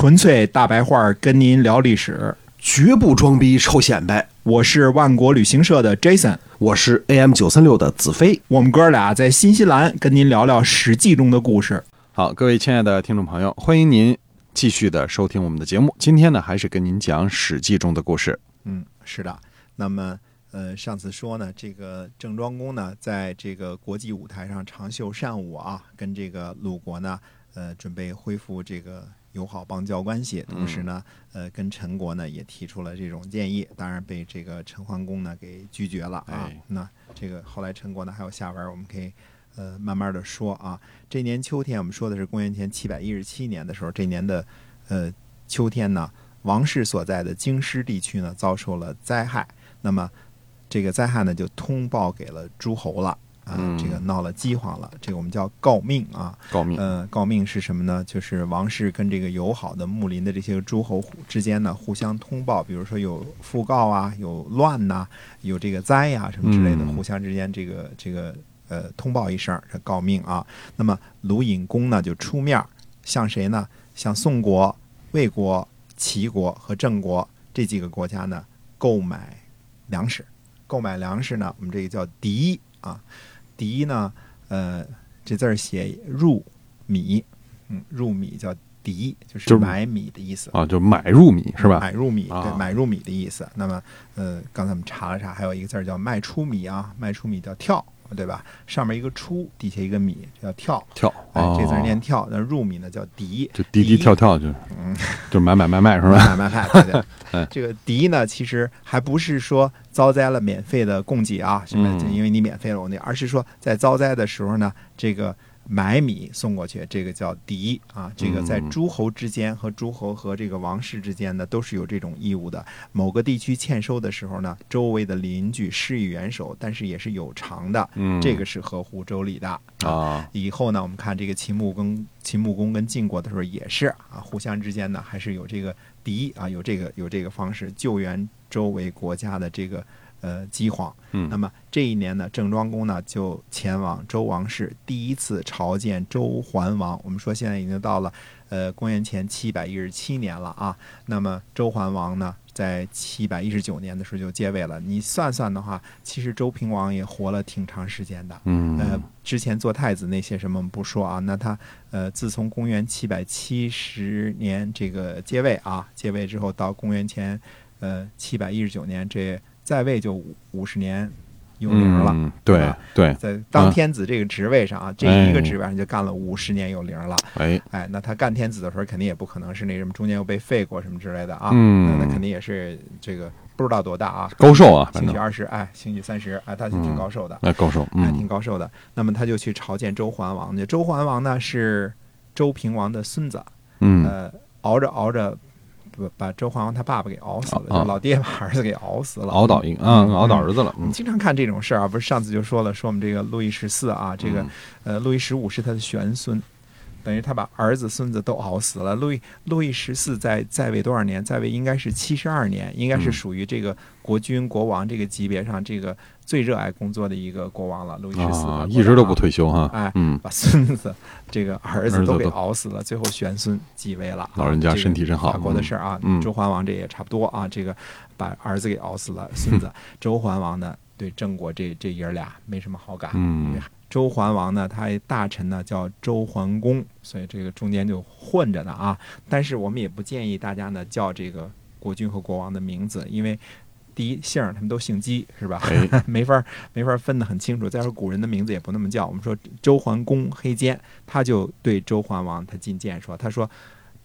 纯粹大白话，跟您聊历史，绝不装逼臭显摆。我是万国旅行社的 Jason，我是 AM 九三六的子飞。我们哥俩在新西兰跟您聊聊《史记》中的故事。好，各位亲爱的听众朋友，欢迎您继续的收听我们的节目。今天呢，还是跟您讲《史记》中的故事。嗯，是的。那么，呃，上次说呢，这个郑庄公呢，在这个国际舞台上长袖善舞啊，跟这个鲁国呢，呃，准备恢复这个。友好邦交关系，同时呢，呃，跟陈国呢也提出了这种建议，当然被这个陈桓公呢给拒绝了啊。那这个后来陈国呢还有下文，我们可以呃慢慢的说啊。这年秋天，我们说的是公元前七百一十七年的时候，这年的呃秋天呢，王室所在的京师地区呢遭受了灾害，那么这个灾害呢就通报给了诸侯了。啊，这个闹了饥荒了，这个我们叫告命啊。告命，呃，告命是什么呢？就是王室跟这个友好的睦邻的这些诸侯之间呢，互相通报，比如说有讣告啊，有乱呐，有这个灾呀什么之类的，互相之间这个这个呃通报一声，这告命啊。那么鲁隐公呢就出面向谁呢？向宋国、魏国、齐国和郑国这几个国家呢购买粮食。购买粮食呢，我们这个叫敌啊。狄呢？呃，这字儿写入米，嗯，入米叫籴，就是买米的意思啊，就买入米是吧？买入米，对，买入米的意思。那么，呃，刚才我们查了查，还有一个字儿叫卖出米啊，卖出米叫跳。对吧？上面一个出，底下一个米，叫跳跳。哎，这字念跳。那入米呢叫迪，就滴滴跳跳，就嗯，就买买卖卖是吧？买买卖卖，对对。这个迪呢，其实还不是说遭灾了免费的供给啊，什么？因为你免费了我那，而是说在遭灾的时候呢，这个。买米送过去，这个叫敌啊。这个在诸侯之间和诸侯和这个王室之间呢，都是有这种义务的。某个地区欠收的时候呢，周围的邻居施以援手，但是也是有偿的。嗯，这个是合乎周礼的啊。以后呢，我们看这个秦穆公、秦穆公跟晋国的时候也是啊，互相之间呢还是有这个敌啊，有这个有这个方式救援周围国家的这个。呃，饥荒。嗯，那么这一年呢，郑庄公呢就前往周王室，第一次朝见周桓王。我们说现在已经到了呃公元前七百一十七年了啊。那么周桓王呢，在七百一十九年的时候就接位了。你算算的话，其实周平王也活了挺长时间的。嗯，呃，之前做太子那些什么我们不说啊。那他呃，自从公元七百七十年这个接位啊，接位之后到公元前呃七百一十九年这。在位就五五十年有零了，对对，在当天子这个职位上啊，这一个职位上就干了五十年有零了。哎哎，那他干天子的时候，肯定也不可能是那什么中间又被废过什么之类的啊。嗯，那肯定也是这个不知道多大啊，高寿啊，兴许二十，哎，兴许三十，哎，他挺高寿的，哎，高寿，哎，挺高寿的。那么他就去朝见周桓王，周桓王呢是周平王的孙子，嗯，呃，熬着熬着。把周桓王他爸爸给熬死了，就老爹把儿子给熬死了，熬倒一嗯，熬倒儿子了。你经常看这种事儿啊，不是上次就说了，说我们这个路易十四啊，这个呃路易十五是他的玄孙。等于他把儿子孙子都熬死了。路易路易十四在在位多少年？在位应该是七十二年，应该是属于这个国君国王这个级别上这个最热爱工作的一个国王了。路易十四一直都不退休哈，哎，嗯，把孙子这个儿子都给熬死了，最后玄孙继位了。老人家身体真好。法国的事儿啊，周桓王这也差不多啊，这个把儿子给熬死了，孙子周桓王呢，对郑国这这爷俩没什么好感。嗯。周桓王呢，他大臣呢叫周桓公，所以这个中间就混着呢啊。但是我们也不建议大家呢叫这个国君和国王的名字，因为第一姓他们都姓姬，是吧？没法没法分得很清楚。再说古人的名字也不那么叫。我们说周桓公黑肩，他就对周桓王他进谏说：“他说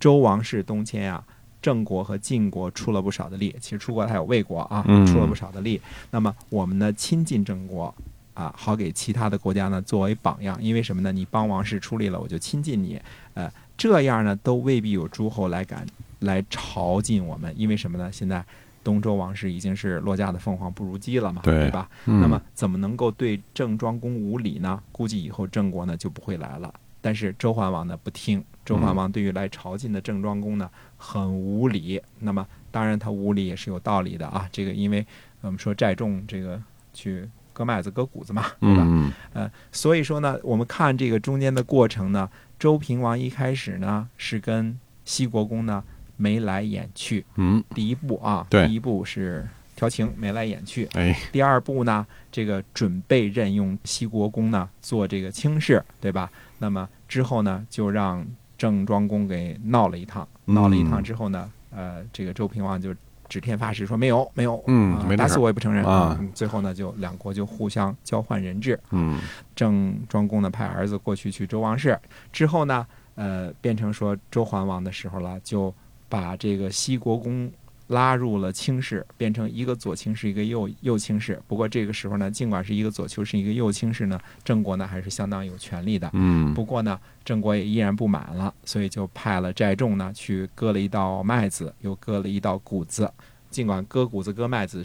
周王室东迁啊，郑国和晋国出了不少的力，其实出国还有魏国啊，出了不少的力。那么我们呢亲近郑国。”啊，好给其他的国家呢作为榜样，因为什么呢？你帮王室出力了，我就亲近你。呃，这样呢，都未必有诸侯来敢来朝觐我们，因为什么呢？现在东周王室已经是落架的凤凰不如鸡了嘛，对吧？那么怎么能够对郑庄公无礼呢？估计以后郑国呢就不会来了。但是周桓王呢不听，周桓王对于来朝觐的郑庄公呢很无礼。那么当然他无礼也是有道理的啊，这个因为我们说寨众这个去。割麦子割谷子嘛，对吧？呃，所以说呢，我们看这个中间的过程呢，周平王一开始呢是跟西国公呢眉来眼去。嗯，第一步啊，对第一步是调情，眉来眼去。哎，第二步呢，这个准备任用西国公呢做这个卿士，对吧？那么之后呢，就让郑庄公给闹了一趟，嗯闹了一趟之后呢，呃，这个周平王就指天发誓说没有没有，嗯打死我也不承认啊嗯最后呢，就两国就互相交换人质。嗯郑庄公呢派儿子过去去周王室，之后呢，呃，变成说周桓王的时候了，就把这个西国公拉入了卿士，变成一个左卿士，一个右右卿士。不过这个时候呢，尽管是一个左丘，是，一个右卿士呢，郑国呢还是相当有权力的。嗯不过呢，郑国也依然不满了，所以就派了寨众呢去割了一道麦子，又割了一道谷子。尽管割谷子、割麦子，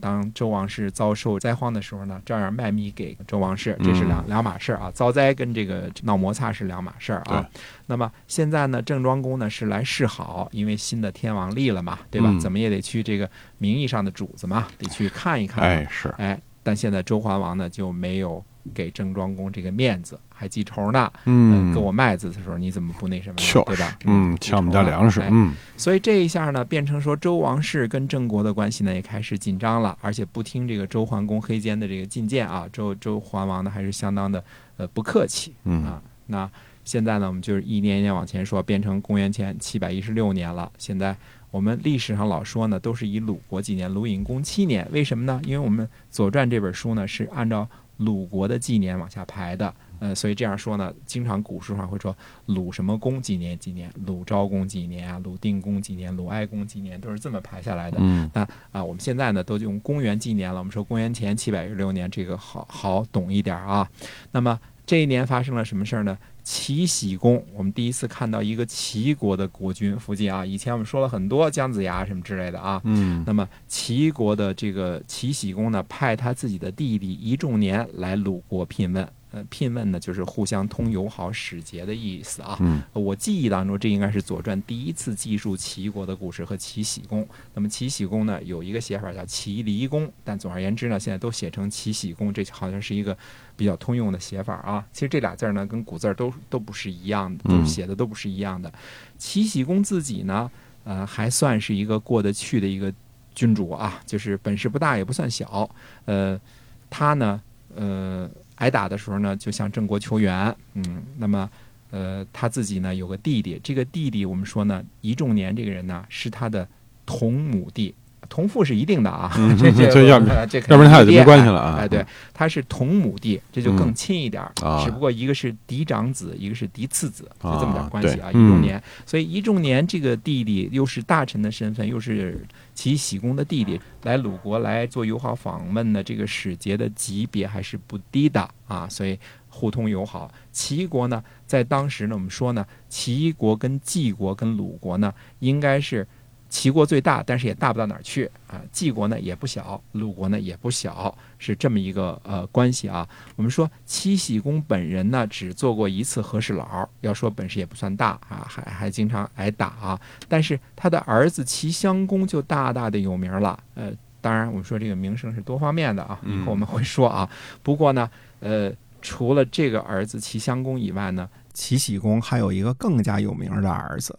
当周王室遭受灾荒的时候呢，照样卖米给周王室，这是两、两码事儿啊。遭灾跟这个闹摩擦是两码事儿啊。那么现在呢，郑庄公呢是来示好，因为新的天王立了嘛，对吧？嗯怎么也得去这个名义上的主子嘛，得去看一看嘛。哎是，哎，但现在周桓王呢就没有给郑庄公这个面子，还记仇呢。嗯，给我麦子的时候你怎么不那什么呀，对吧？嗯，抢我们家粮食，哎嗯所以这一下呢，变成说周王室跟郑国的关系呢也开始紧张了，而且不听这个周桓公黑肩的这个进谏啊，周周桓王呢还是相当的呃不客气嗯啊。那现在呢，我们就是一年一年往前说，变成公元前七百一十六年了。现在我们历史上老说呢，都是以鲁国几年，鲁隐公七年，为什么呢？因为我们《左传》这本书呢是按照鲁国的纪年往下排的。呃，所以这样说呢，经常古书上会说鲁什么公几年几年，鲁昭公几年啊，鲁定公几年，鲁哀公几年，都是这么排下来的。嗯那啊，我们现在呢都用公元纪年了。我们说公元前七百一十六年，这个好好懂一点啊。那么这一年发生了什么事儿呢？齐僖公，我们第一次看到一个齐国的国君附近啊。以前我们说了很多姜子牙什么之类的啊。嗯那么齐国的这个齐僖公呢，派他自己的弟弟一仲年来鲁国聘问。呃，聘问呢就是互相通友好使节的意思啊。嗯我记忆当中，这应该是《左传》第一次记述齐国的故事和齐僖公。那么齐僖公呢，有一个写法叫齐离公，但总而言之呢，现在都写成齐僖公，这好像是一个比较通用的写法啊。其实这俩字儿呢，跟古字儿都都不是一样的，写的都不是一样的。齐僖公自己呢，呃，还算是一个过得去的一个君主啊，就是本事不大也不算小。呃，他呢，呃，挨打的时候呢，就向郑国求援，嗯，那么。呃，他自己呢有个弟弟，这个弟弟我们说呢，仪仲年这个人呢是他的同母弟，同父是一定的啊，嗯这这这要呃这要不然他俩就没关系了啊哎，哎对，他是同母弟，这就更亲一点儿，啊只不过一个是嫡长子，一个是嫡次子，就这么点啊关系啊。仪对仲年，所以一仲年这个弟弟又是大臣的身份，又是齐喜公的弟弟，来鲁国来做友好访问的这个使节的级别还是不低的啊，所以互通友好。齐国呢，在当时呢，我们说呢，齐国跟晋国跟鲁国呢，应该是齐国最大，但是也大不到哪儿去啊。晋国呢也不小，鲁国呢也不小，是这么一个呃关系啊。我们说齐僖公本人呢，只做过一次和事佬，要说本事也不算大啊，还还经常挨打啊。但是他的儿子齐襄公就大大的有名了，呃。当然，我们说这个名声是多方面的啊，以后我们会说啊。不过呢，呃，除了这个儿子齐襄公以外呢，齐僖公还有一个更加有名的儿子，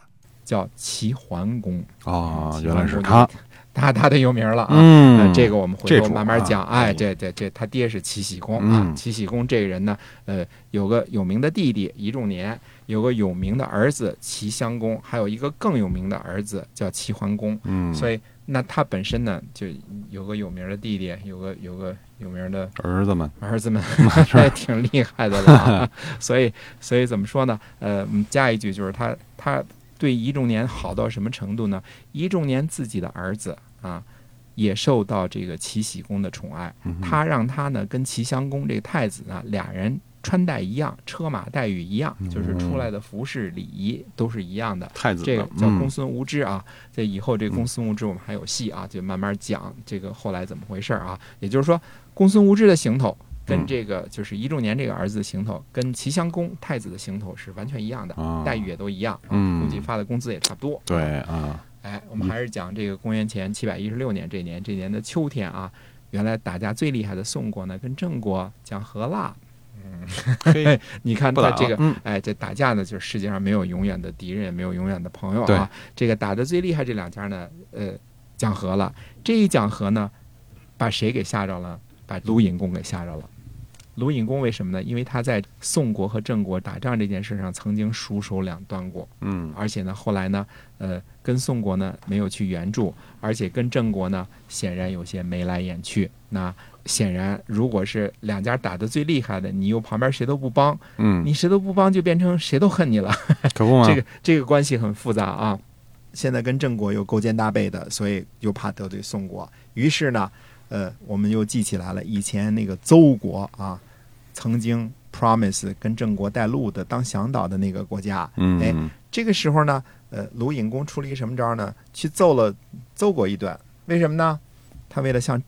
叫齐桓公。啊，齐原来是 他，他他的有名了啊。嗯呃，这个我们回头慢慢讲。哎，哎这这这，他爹是齐僖公啊嗯。齐僖公这个人呢，呃，有个有名的弟弟一仲年，有个有名的儿子齐襄公，还有一个更有名的儿子叫齐桓公。嗯，所以，那他本身呢，就有个有名的弟弟，有个有个有名的儿子们，儿子们，也 挺厉害的了啊。所以，所以怎么说呢？呃，我们加一句，就是他他对仪仲年好到什么程度呢？仪仲年自己的儿子啊，也受到这个齐僖公的宠爱。他让他呢跟齐襄公这个太子呢，俩人穿戴一样，车马待遇一样，就是出来的服饰礼仪都是一样的。太子这个叫公孙无知啊，这以后这公孙无知我们还有戏啊，就慢慢讲这个后来怎么回事啊。也就是说，公孙无知的行头跟嗯这个就是一仲年这个儿子的行头，跟齐襄公太子的行头是完全一样的，啊待遇也都一样，估计发的工资也差不多。对啊，哎，我们还是讲这个公元前七百一十六年这年，这年的秋天啊，原来打架最厉害的宋国呢，跟郑国讲和了，嗯，嘿 你看他这个，嗯哎，这打架呢，就是世界上没有永远的敌人，也没有永远的朋友啊。这个打的最厉害这两家呢，呃，讲和了。这一讲和呢，把谁给吓着了？把卢隐公给吓着了。卢隐公为什么呢？因为他在宋国和郑国打仗这件事上曾经熟手两端过，嗯而且呢，后来呢，呃，跟宋国呢没有去援助，而且跟郑国呢显然有些眉来眼去。那显然，如果是两家打得最厉害的，你又旁边谁都不帮，嗯，你谁都不帮，就变成谁都恨你了。可不吗？这个这个关系很复杂啊。现在跟郑国又勾肩搭背的，所以又怕得罪宋国，于是呢，呃，我们又记起来了以前那个邹国啊，曾经 promise 跟郑国带路的当向导的那个国家。嗯哎嗯这个时候呢，呃，鲁隐公出了一什么招呢？去揍了邹国一顿。为什么呢？他为了向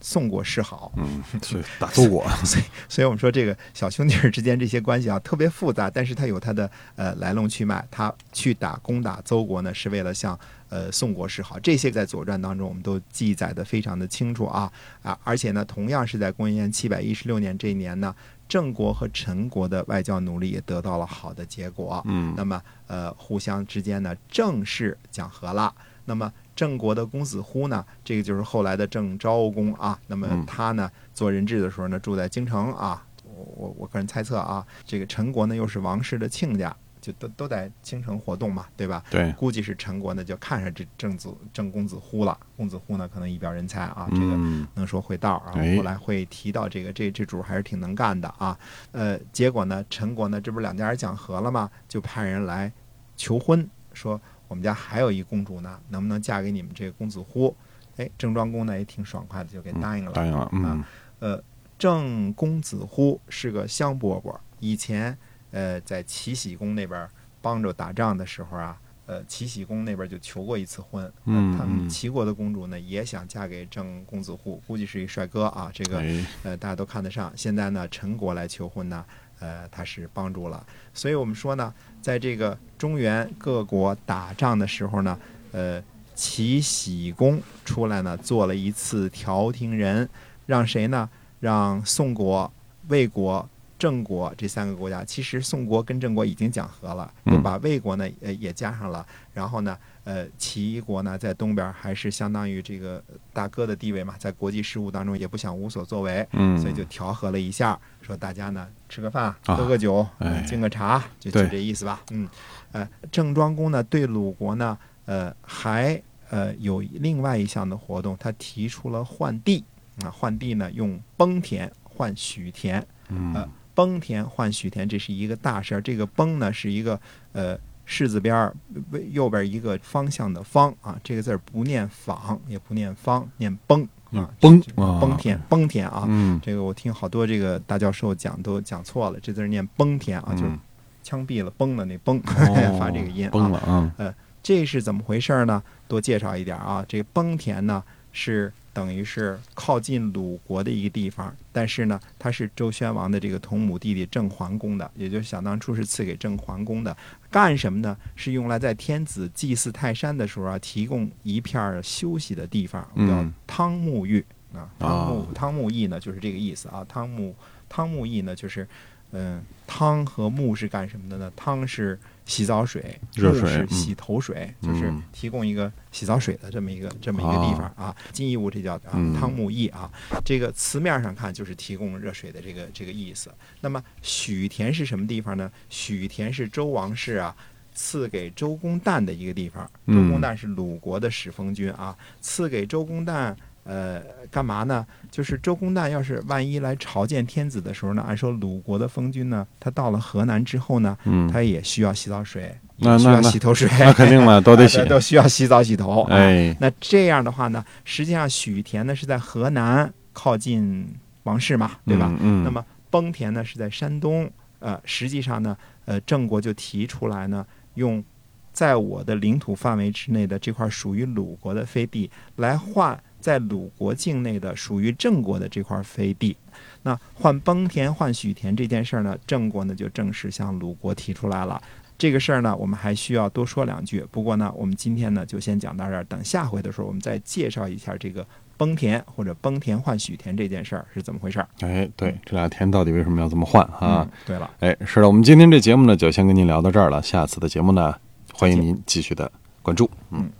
宋国示好。嗯，所以打邹国，所以所以我们说这个小兄弟之间这些关系啊，特别复杂，但是他有他的呃来龙去脉。他去打攻打邹国呢，是为了向呃宋国示好。这些在《左传》当中我们都记载的非常的清楚啊啊！而且呢，同样是在公元七百一十六年这一年呢，郑国和陈国的外交努力也得到了好的结果。嗯那么呃，互相之间呢正式讲和了。那么郑国的公子乎呢，这个就是后来的郑昭公啊。那么嗯他呢做人质的时候呢，住在京城啊。我我我个人猜测啊，这个陈国呢又是王室的亲家，就都都在京城活动嘛，对吧？对，估计是陈国呢就看上这郑子郑公子乎了。公子乎呢可能一表人才啊，这个嗯能说会道啊哎。后来会提到这个这这主还是挺能干的啊。呃，结果呢，陈国呢这不是两家人讲和了吗？就派人来求婚，说我们家还有一公主呢，能不能嫁给你们这个公子乎？哎，郑庄公呢也挺爽快的，就给答应了。答应了，嗯呃，郑公子乎是个香饽饽，以前呃在齐僖公那边帮着打仗的时候啊，呃齐僖公那边就求过一次婚，呃嗯他们嗯齐国的公主呢也想嫁给郑公子户，估计是一帅哥啊，这个哎，呃大家都看得上。现在呢，陈国来求婚呢，呃他是帮助了，所以我们说呢，在这个中原各国打仗的时候呢，呃齐僖公出来呢做了一次调停人，让谁呢？让宋国、魏国、郑国这三个国家，其实宋国跟郑国已经讲和了，把魏国呢呃也加上了，然后呢，呃，齐国呢在东边还是相当于这个大哥的地位嘛，在国际事务当中也不想无所作为，嗯，所以就调和了一下，说大家呢吃个饭、啊。喝个酒、哎。敬个茶，就就这意思吧。嗯，呃，郑庄公呢对鲁国呢，呃，还呃有另外一项的活动，他提出了换地啊，换地呢用崩田换许田，嗯。呃崩田换许田，这是一个大事儿。这个崩呢是一个呃士字边儿呃右边一个方向的方啊，这个字儿不念坊，也不念方，念崩啊，崩崩田崩田啊。嗯这个我听好多这个大教授讲都讲错了，这字儿念崩田啊，就是嗯枪毙了崩的那崩，哦 发这个音啊。崩了啊，呃这是怎么回事呢？多介绍一点啊。这个崩田呢是等于是靠近鲁国的一个地方，但是呢，它是周宣王的这个同母弟弟郑桓公的，也就是想当初是赐给郑桓公的。干什么呢？是用来在天子祭祀泰山的时候啊，提供一片儿休息的地方，叫嗯汤沐浴啊。汤沐哦汤沐邑呢，就是这个意思啊。汤沐汤沐邑呢，就是嗯，汤和沐是干什么的呢？汤是洗澡水，沐热水嗯是洗头水，就是嗯提供一个洗澡水的这么一个这么一个地方啊。金义务这叫汤沐邑啊，这个词面上看就是提供热水的这个这个意思。那么许田是什么地方呢？许田是周王室啊。赐给周公旦的一个地方，周嗯公旦是鲁国的使封君啊，赐给周公旦，呃，干嘛呢？就是周公旦要是万一来朝见天子的时候呢，按说鲁国的封君呢，他到了河南之后呢，嗯，他也需要洗澡水，那需要洗头水，那肯定了，都得洗啊，都需要洗澡洗头。啊哎，那这样的话呢，实际上许田呢是在河南靠近王室嘛，对吧？嗯，嗯那么崩田呢是在山东，呃，实际上呢，呃，郑国就提出来呢，用在我的领土范围之内的这块属于鲁国的飞地来换在鲁国境内的属于郑国的这块飞地。那换崩田换许田这件事儿呢，郑国呢就正式向鲁国提出来了。这个事儿呢，我们还需要多说两句。不过呢，我们今天呢就先讲到这儿，等下回的时候我们再介绍一下这个崩田或者崩田换许田这件事儿是怎么回事儿。哎，对，这俩田到底为什么要这么换啊？嗯，对了，哎，是的，我们今天这节目呢，就先跟您聊到这儿了。下次的节目呢，欢迎您继续的关注。嗯。